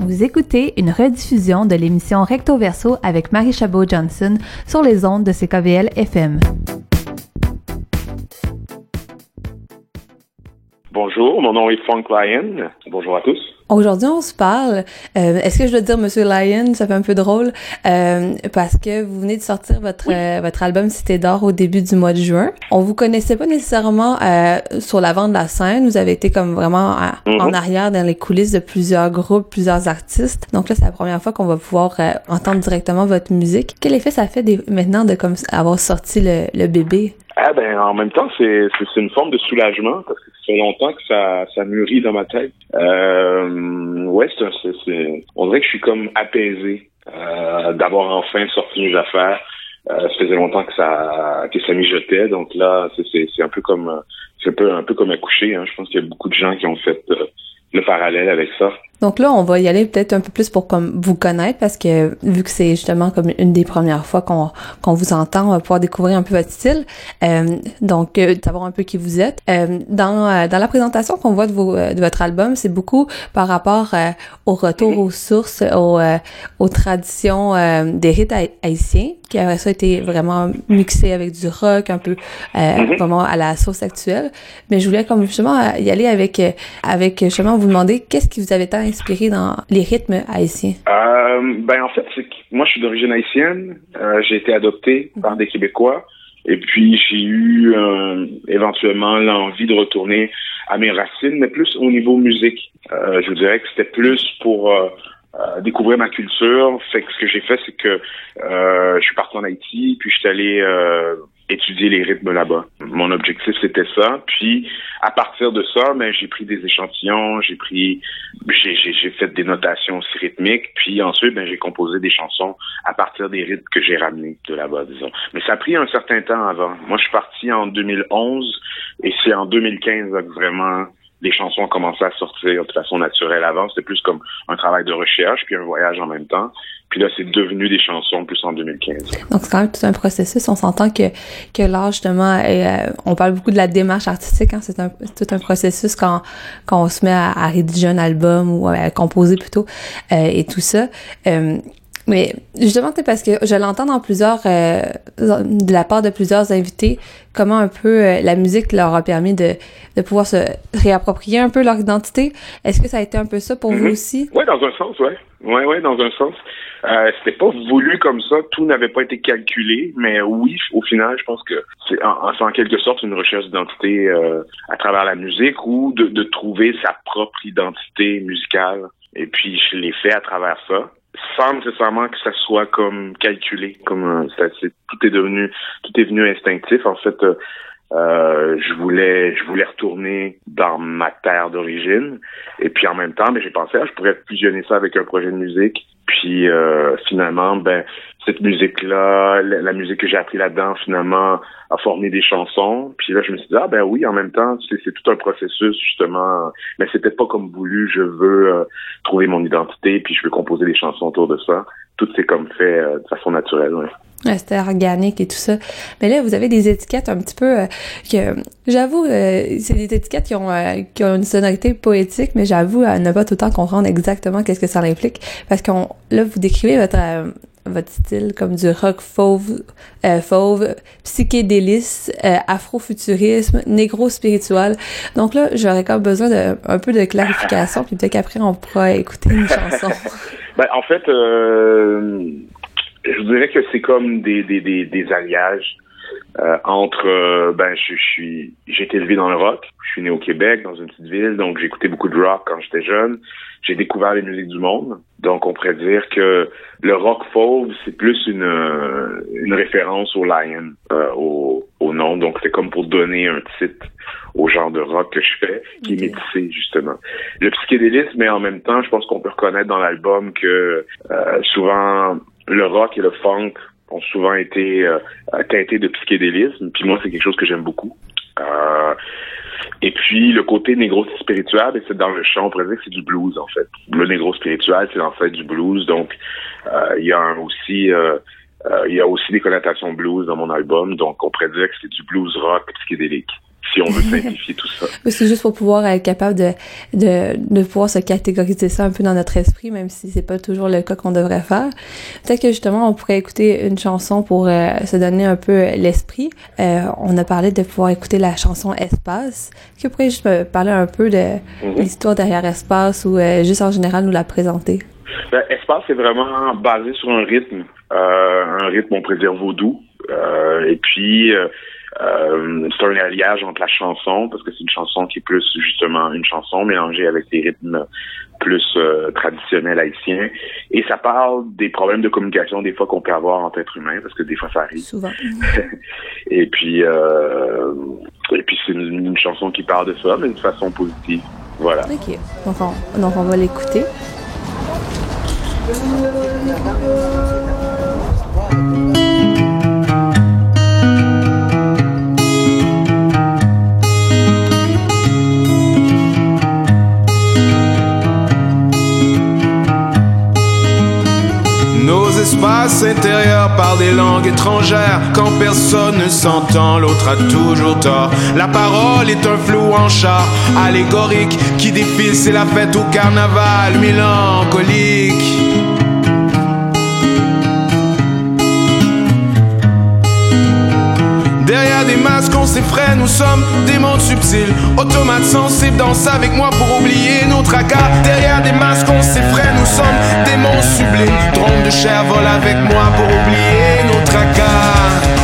Vous écoutez une rediffusion de l'émission Recto Verso avec Marie Chabot-Johnson sur les ondes de CKVL FM. Bonjour, mon nom est Frank Lyon. Bonjour à tous. Aujourd'hui, on se parle. Euh, Est-ce que je dois dire Monsieur Lyon? Ça fait un peu drôle euh, parce que vous venez de sortir votre euh, votre album Cité d'or au début du mois de juin. On vous connaissait pas nécessairement euh, sur l'avant de la scène. Vous avez été comme vraiment à- Mhm. en arrière dans les coulisses de plusieurs groupes, plusieurs artistes. Donc là, c'est la première fois qu'on va pouvoir euh, entendre directement votre musique. Quel effet ça fait des, maintenant de comme avoir sorti le, le bébé? Ah ben en même temps, c'est une forme de soulagement parce que ça fait longtemps que ça ça mûrit dans ma tête. Euh, ouais, c'est on dirait que je suis comme apaisé euh, d'avoir enfin sorti mes affaires. Euh, ça faisait longtemps que ça que ça mijotait, donc là c'est un peu comme c'est un peu un peu comme accoucher. Hein. Je pense qu'il y a beaucoup de gens qui ont fait euh, le parallèle avec ça. Donc là, on va y aller peut-être un peu plus pour comme vous connaître parce que vu que c'est justement comme une des premières fois qu'on qu'on vous entend, on va pouvoir découvrir un peu votre style. Euh, donc euh, savoir un peu qui vous êtes. Euh, dans euh, dans la présentation qu'on voit de, vos, euh, de votre album, c'est beaucoup par rapport euh, au retour aux sources, aux, euh, aux traditions euh, des rites haï- haïtiens qui après ça été vraiment mixé avec du rock un peu euh, vraiment à la sauce actuelle. Mais je voulais comme justement y aller avec avec justement vous demander qu'est-ce qui vous avait tant inspiré dans les rythmes haïtiens? Euh, ben en fait, moi je suis d'origine haïtienne. Euh, j'ai été adopté par des Québécois. Et puis j'ai eu euh, éventuellement l'envie de retourner à mes racines, mais plus au niveau musique. Euh, je vous dirais que c'était plus pour découvrir ma culture. Fait que ce que j'ai fait, c'est que euh, je suis parti en Haïti, puis je suis allé euh, étudier les rythmes là-bas. Mon objectif, c'était ça. Puis à partir de ça, ben, j'ai pris des échantillons, j'ai pris j'ai fait des notations aussi rythmiques, puis ensuite ben, j'ai composé des chansons à partir des rythmes que j'ai ramenés de là-bas, disons. Mais ça a pris un certain temps avant. Moi, je suis parti en 2011 et c'est en 2015 là, que vraiment les chansons ont commencé à sortir de façon naturelle. Avant, c'était plus comme un travail de recherche puis un voyage en même temps. Puis là, c'est devenu des chansons plus en 2015. Donc c'est quand même tout un processus. On s'entend que que l'art justement, euh, on parle beaucoup de la démarche artistique. Hein, c'est un tout un processus quand quand on se met à, à rédiger un album ou à composer plutôt euh, et tout ça. Euh, mais justement, c'est parce que je l'entends dans plusieurs, euh, de la part de plusieurs invités, comment un peu euh, la musique leur a permis de, de pouvoir se réapproprier un peu leur identité. Est-ce que ça a été un peu ça pour vous Mhm. aussi? Ouais, dans un sens, ouais. Ouais, ouais, dans un sens. Euh, c'était pas voulu comme ça, tout n'avait pas été calculé, mais oui, au final, je pense que c'est en, en quelque sorte une recherche d'identité euh, à travers la musique ou de, de trouver sa propre identité musicale. Et puis je l'ai fait à travers ça, sans nécessairement que ça soit comme calculé, comme euh, ça, c'est, tout est devenu, tout est venu instinctif. En fait, euh, euh, je voulais, je voulais retourner dans ma terre d'origine. Et puis en même temps, ben, j'ai pensé, je pourrais fusionner ça avec un projet de musique. Puis euh, finalement, ben cette musique-là, la, musique que j'ai appris là-dedans, finalement, a formé des chansons. Puis là, je me suis dit, ah ben oui, en même temps, c'est, c'est tout un processus, justement. Mais c'était pas comme voulu, je veux euh, trouver mon identité, puis je veux composer des chansons autour de ça. Tout s'est comme fait euh, de façon naturelle, ouais. Ouais, c'était organique et tout ça. Mais là, vous avez des étiquettes un petit peu euh, que j'avoue, c'est des étiquettes qui ont qui ont une sonorité poétique, mais j'avoue à ne pas tout le temps comprendre exactement qu'est-ce que ça implique, parce qu'on là vous décrivez votre votre style comme du rock fauve, euh, fauve, psychédélisme, euh, afrofuturisme, négro-spirituel. Donc là, j'aurais quand même besoin de un peu de clarification, puis peut-être qu'après on pourra écouter une chanson. Ben, en fait, euh, je dirais que c'est comme des, alliages euh, entre, euh, ben, je suis, j'ai été élevé dans le rock. Je suis né au Québec, dans une petite ville, donc j'écoutais beaucoup de rock quand j'étais jeune. J'ai découvert les musiques du monde. Donc, on pourrait dire que le rock fauve, c'est plus une, euh, une référence au Lion, euh, au, au nom. Donc, c'est comme pour donner un titre au genre de rock que je fais, qui est Ok. métissé, justement. Le psychédélisme, mais en même temps, je pense qu'on peut reconnaître dans l'album que euh, souvent, le rock et le funk ont souvent été euh, teintés de psychédélisme. Puis moi, c'est quelque chose que j'aime beaucoup. Euh, et puis, le côté négro-spirituel, ben, c'est dans le chant, on pourrait que c'est du blues, en fait. Le négro-spirituel, c'est en fait du blues. Donc, euh, il y a un aussi... euh, euh, il y a aussi des connotations blues dans mon album, donc on pourrait que c'est du blues rock psychédélique. Si on veut simplifier tout ça. C'est juste pour pouvoir être capable de, de, de pouvoir se catégoriser ça un peu dans notre esprit, même si c'est pas toujours le cas qu'on devrait faire. Peut-être que justement, on pourrait écouter une chanson pour euh, se donner un peu l'esprit. Euh, on a parlé de pouvoir écouter la chanson Espace. Est-ce que vous pourriez juste me parler un peu de mhm. l'histoire derrière Espace ou euh, juste en général nous la présenter? Ben, Espace est vraiment basé sur un rythme, un rythme, on pourrait dire, vaudou. et puis, euh, c'est un alliage entre la chanson, parce que c'est une chanson qui est plus justement une chanson mélangée avec des rythmes plus euh, traditionnels haïtiens. Et ça parle des problèmes de communication des fois qu'on peut avoir entre êtres humains, parce que des fois ça arrive. Souvent. et puis euh, et puis c'est une, chanson qui parle de ça, mais de façon positive. Voilà. Ok. Donc on, donc on va l'écouter. Intérieur par des langues étrangères. Quand personne ne s'entend, l'autre a toujours tort. La parole est un flou en char allégorique qui défile, c'est la fête au carnaval mélancolique. On s'effraie, nous sommes des mondes subtils. Automates sensibles, danse avec moi pour oublier nos tracas. Derrière des masques, on s'effraie, nous sommes des mondes sublimes. Drôme de chair vole avec moi pour oublier nos tracas.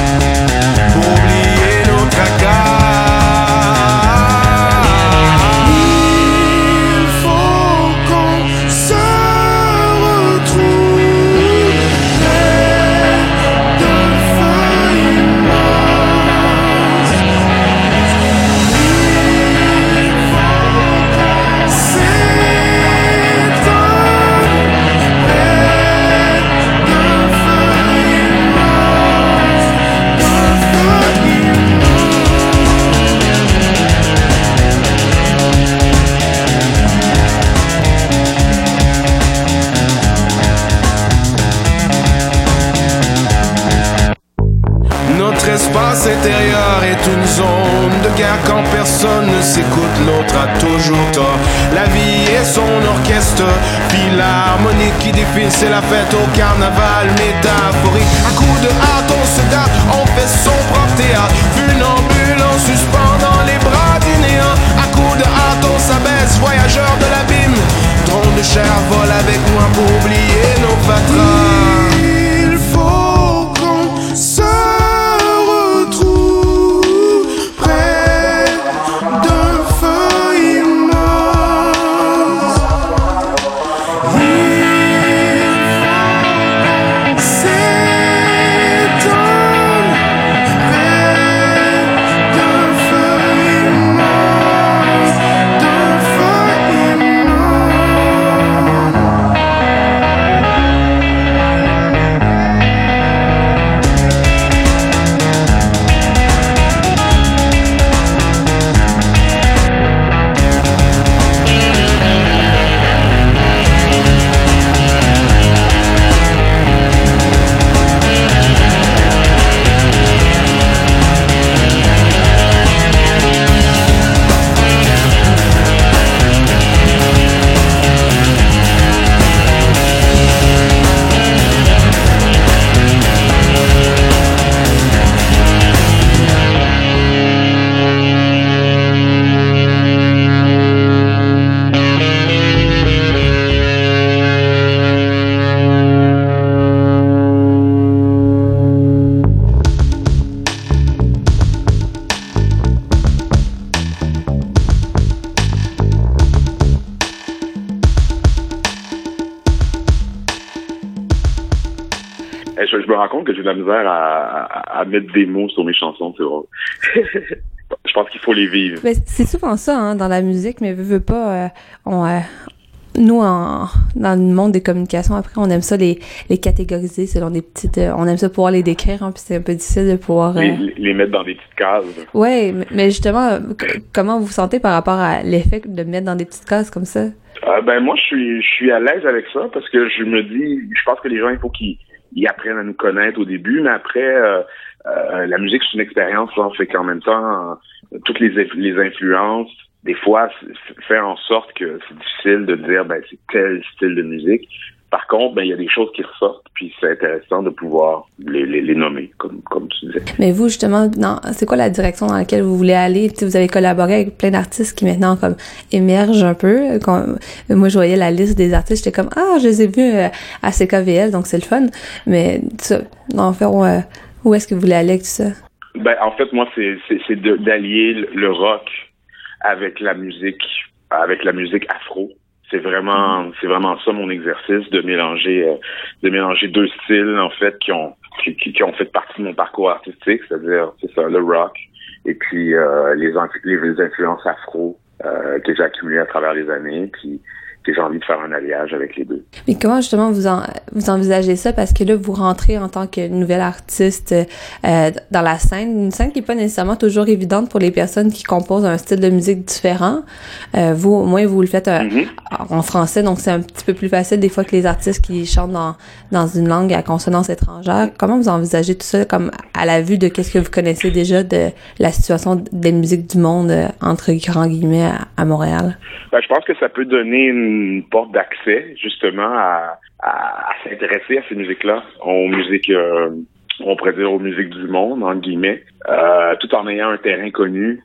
C'est la fête au carnaval métaphorique. À coup de hâte, on se gâte, on fait son propre théâtre. Funambule en suspendant les bras du néant. À coup de hâte, on s'abaisse, voyageur de l'abîme. Tronc de chair vole avec moi pour oublier à, mettre des mots sur mes chansons, c'est je pense qu'il faut les vivre. c'est souvent ça hein, dans la musique, mais veux, veux pas, euh, on, euh, nous en, dans le monde des communications, après on aime ça les, les catégoriser selon des petites, euh, on aime ça pouvoir les décrire, hein, puis c'est un peu difficile de pouvoir les, mettre dans des petites cases. Ouais, mais justement, comment vous vous sentez par rapport à l'effet de mettre dans des petites cases comme ça? ben moi je suis je suis à l'aise avec ça parce que je me dis je pense que les gens il faut qu'ils ils apprennent à nous connaître au début, mais après, euh, euh, la musique c'est une expérience, là, fait qu'en même temps, toutes les, les influences, des fois, fait en sorte que c'est difficile de dire, ben, c'est tel style de musique. Par contre, ben, il y a des choses qui ressortent, puis c'est intéressant de pouvoir les, les, les, nommer, comme, comme tu disais. Mais vous, justement, c'est quoi la direction dans laquelle vous voulez aller? vous avez collaboré avec plein d'artistes qui maintenant comme émergent un peu. moi, je voyais la liste des artistes, j'étais comme Ah, je les ai vus euh, à CKVL, donc c'est le fun. Mais ça, en fait, où, où est-ce que vous voulez aller avec tout ça? Ben, en fait, moi, c'est d'allier le rock avec la musique, avec la musique afro c'est vraiment, c'est vraiment ça mon exercice de mélanger, euh, de mélanger deux styles en fait qui ont, qui, qui, ont fait partie de mon parcours artistique, c'est-à-dire c'est ça, le rock et puis euh, les, les influences afro euh, que j'ai accumulées à travers les années, puis j'ai envie de faire un alliage avec les deux. Mais comment justement vous en, vous envisagez ça? Parce que là vous rentrez en tant que nouvelle artiste euh, dans la scène, une scène qui est pas nécessairement toujours évidente pour les personnes qui composent un style de musique différent. Euh, vous au moins vous le faites euh, mm-hmm. en français donc c'est un petit peu plus facile des fois que les artistes qui chantent dans dans une langue à consonance étrangère. Comment vous envisagez tout ça comme à la vue de qu'est-ce que vous connaissez déjà de la situation des musiques du monde euh, entre grands guillemets à, à Montréal? Ben, je pense que ça peut donner une une porte d'accès justement à, à, s'intéresser à ces musiques-là, aux musiques, euh, on pourrait dire aux musiques du monde, entre guillemets, euh, tout en ayant un terrain connu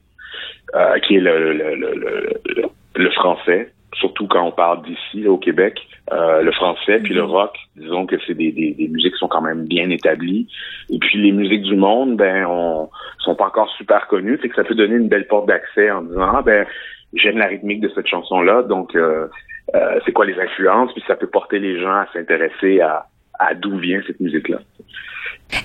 euh, qui est le, le, le, le, français, surtout quand on parle d'ici, au Québec, euh, le français, puis le mhm. rock, disons que c'est des, des, des, musiques qui sont quand même bien établies. Et puis les musiques du monde, ben, on sont pas encore super connues, c'est que ça peut donner une belle porte d'accès en disant, ah ben, j'aime la rythmique de cette chanson-là, donc euh, euh, c'est quoi les influences, puis ça peut porter les gens à s'intéresser à, à d'où vient cette musique-là.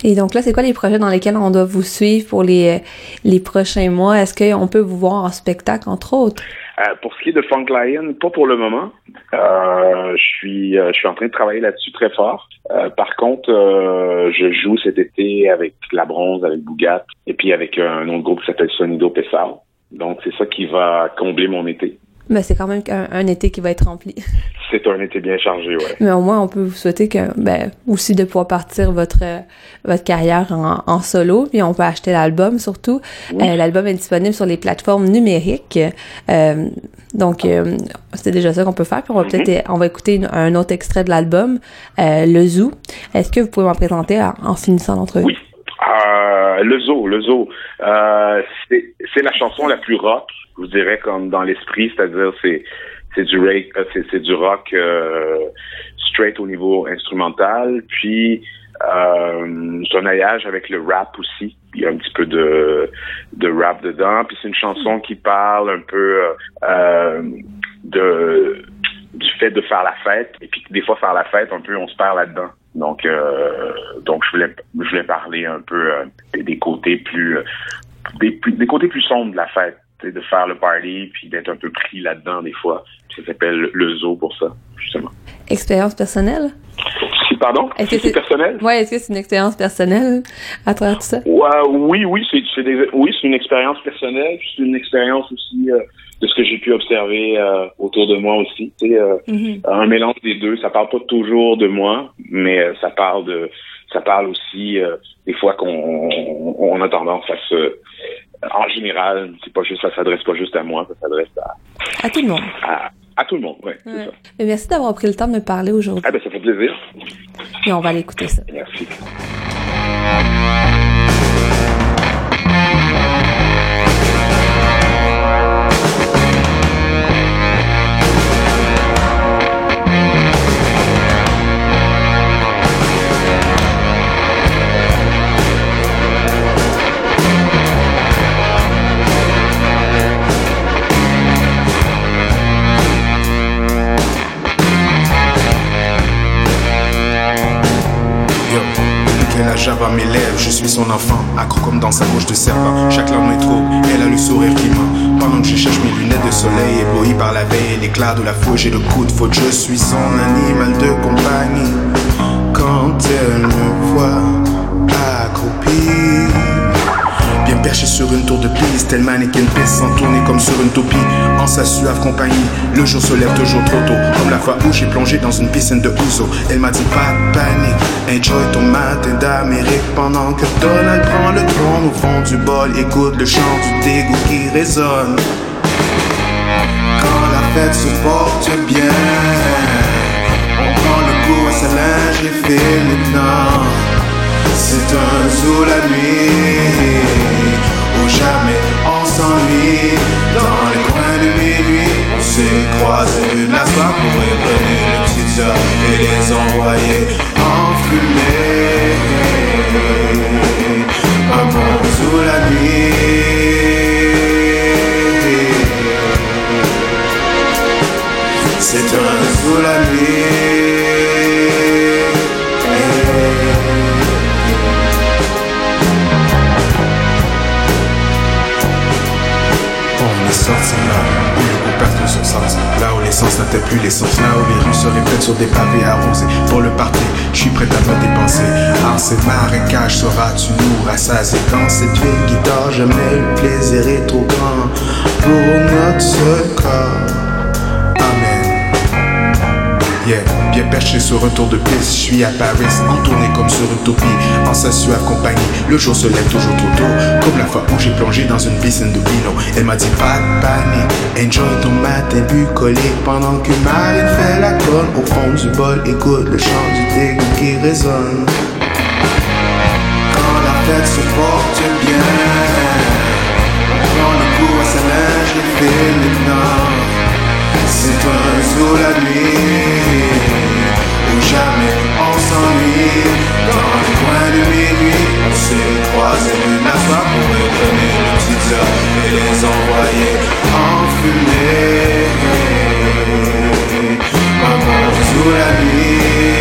Et donc là, c'est quoi les projets dans lesquels on doit vous suivre pour les, les prochains mois? Est-ce qu'on peut vous voir en spectacle, entre autres? Euh, pour ce qui est de Funk Lion, pas pour le moment. Euh, je suis euh, je suis en train de travailler là-dessus très fort. Euh, par contre, je joue cet été avec La Bronze, avec Bougat, et puis avec un autre groupe qui s'appelle Sonido Pessar. Donc c'est ça qui va combler mon été. Mais c'est quand même un, été qui va être rempli. C'est un été bien chargé, ouais. Mais au moins, on peut vous souhaiter que, ben, aussi de pouvoir partir votre votre carrière en, en solo, puis on peut acheter l'album surtout. Euh, l'album est disponible sur les plateformes numériques. Euh, donc, euh, c'est déjà ça qu'on peut faire. Puis on va peut-être, on va écouter un autre extrait de l'album, Le Zoo. Est-ce que vous pouvez m'en présenter en, finissant l'entrevue? Oui. Le Zoo, le Zoo. c'est la chanson la plus rock je vous dirais comme dans l'esprit, c'est-à-dire c'est c'est du euh, c'est, du rock euh, straight au niveau instrumental, puis euh, un alliage avec le rap aussi. Il y a un petit peu de de rap dedans, puis c'est une chanson qui parle un peu euh, de du fait de faire la fête et puis des fois faire la fête un peu on se perd là-dedans. Donc euh, donc je voulais je voulais parler un peu des, des côtés plus des, des côtés plus sombres de la fête de faire le party puis d'être un peu pris là-dedans des fois. Ça s'appelle le zoo pour ça, justement. Expérience personnelle? Pardon? Est-ce que c'est personnel? Oui, est-ce que c'est une expérience personnelle à travers tout ça? oui, oui, c'est oui, c'est une expérience personnelle, c'est une expérience aussi euh, de ce que j'ai pu observer euh, autour de moi aussi. Euh, mm-hmm. Un mélange des deux, ça parle pas toujours de moi, mais ça parle de ça parle aussi des fois qu'on on a tendance à se en général, c'est pas juste, ça s'adresse pas juste à moi, ça s'adresse à, à tout le monde. À, tout le monde, oui. Ouais. Merci d'avoir pris le temps de me parler aujourd'hui. Ah ben, ça fait plaisir. Et on va aller écouter ça. Merci. L'éclat de la fouche et le coup de faute, je suis son animal de compagnie. Quand elle me voit accroupi, bien Perché sur une tour de piste, tel mannequin pisse sans tourner comme sur une toupie. En sa suave compagnie, le jour se lève toujours trop tôt. Comme la fois où j'ai plongé dans une piscine de ouzo. Elle m'a dit pas de panique, enjoy ton matin d'Amérique. Pendant que Donald prend le trône au fond du bol, écoute le chant du dégoût qui résonne. Fête se porte bien, L'essence n'atteint plus l'essence Là où les rues se répètent sur des pavés arrosés. Pour le party, je suis prêt à me dépenser. En ces marécages sauras-tu nous rassasier? Quand cette ville guitare, jamais le plaisir est trop grand Pour notre corps Bien perché sur un tour de piste, je suis à Paris, en tournée comme sur une toupie, en sa suave compagnie. Le jour se lève toujours trop tôt, comme la fois où j'ai plongé dans une piscine de vino. Elle m'a dit pas de panique, enjoy ton matin bucolique pendant que Marine fait la conne au fond du bol. Écoute le chant du dégoût qui résonne. Quand la fête se porte bien, prend le coup à sa linge et fait étoiles sous la nuit Où jamais on s'ennuie. Dans les coin de minuit On s'est croisés l'une la Pour étonner nos petites heures Et les envoyer en fumée. Maman sous la nuit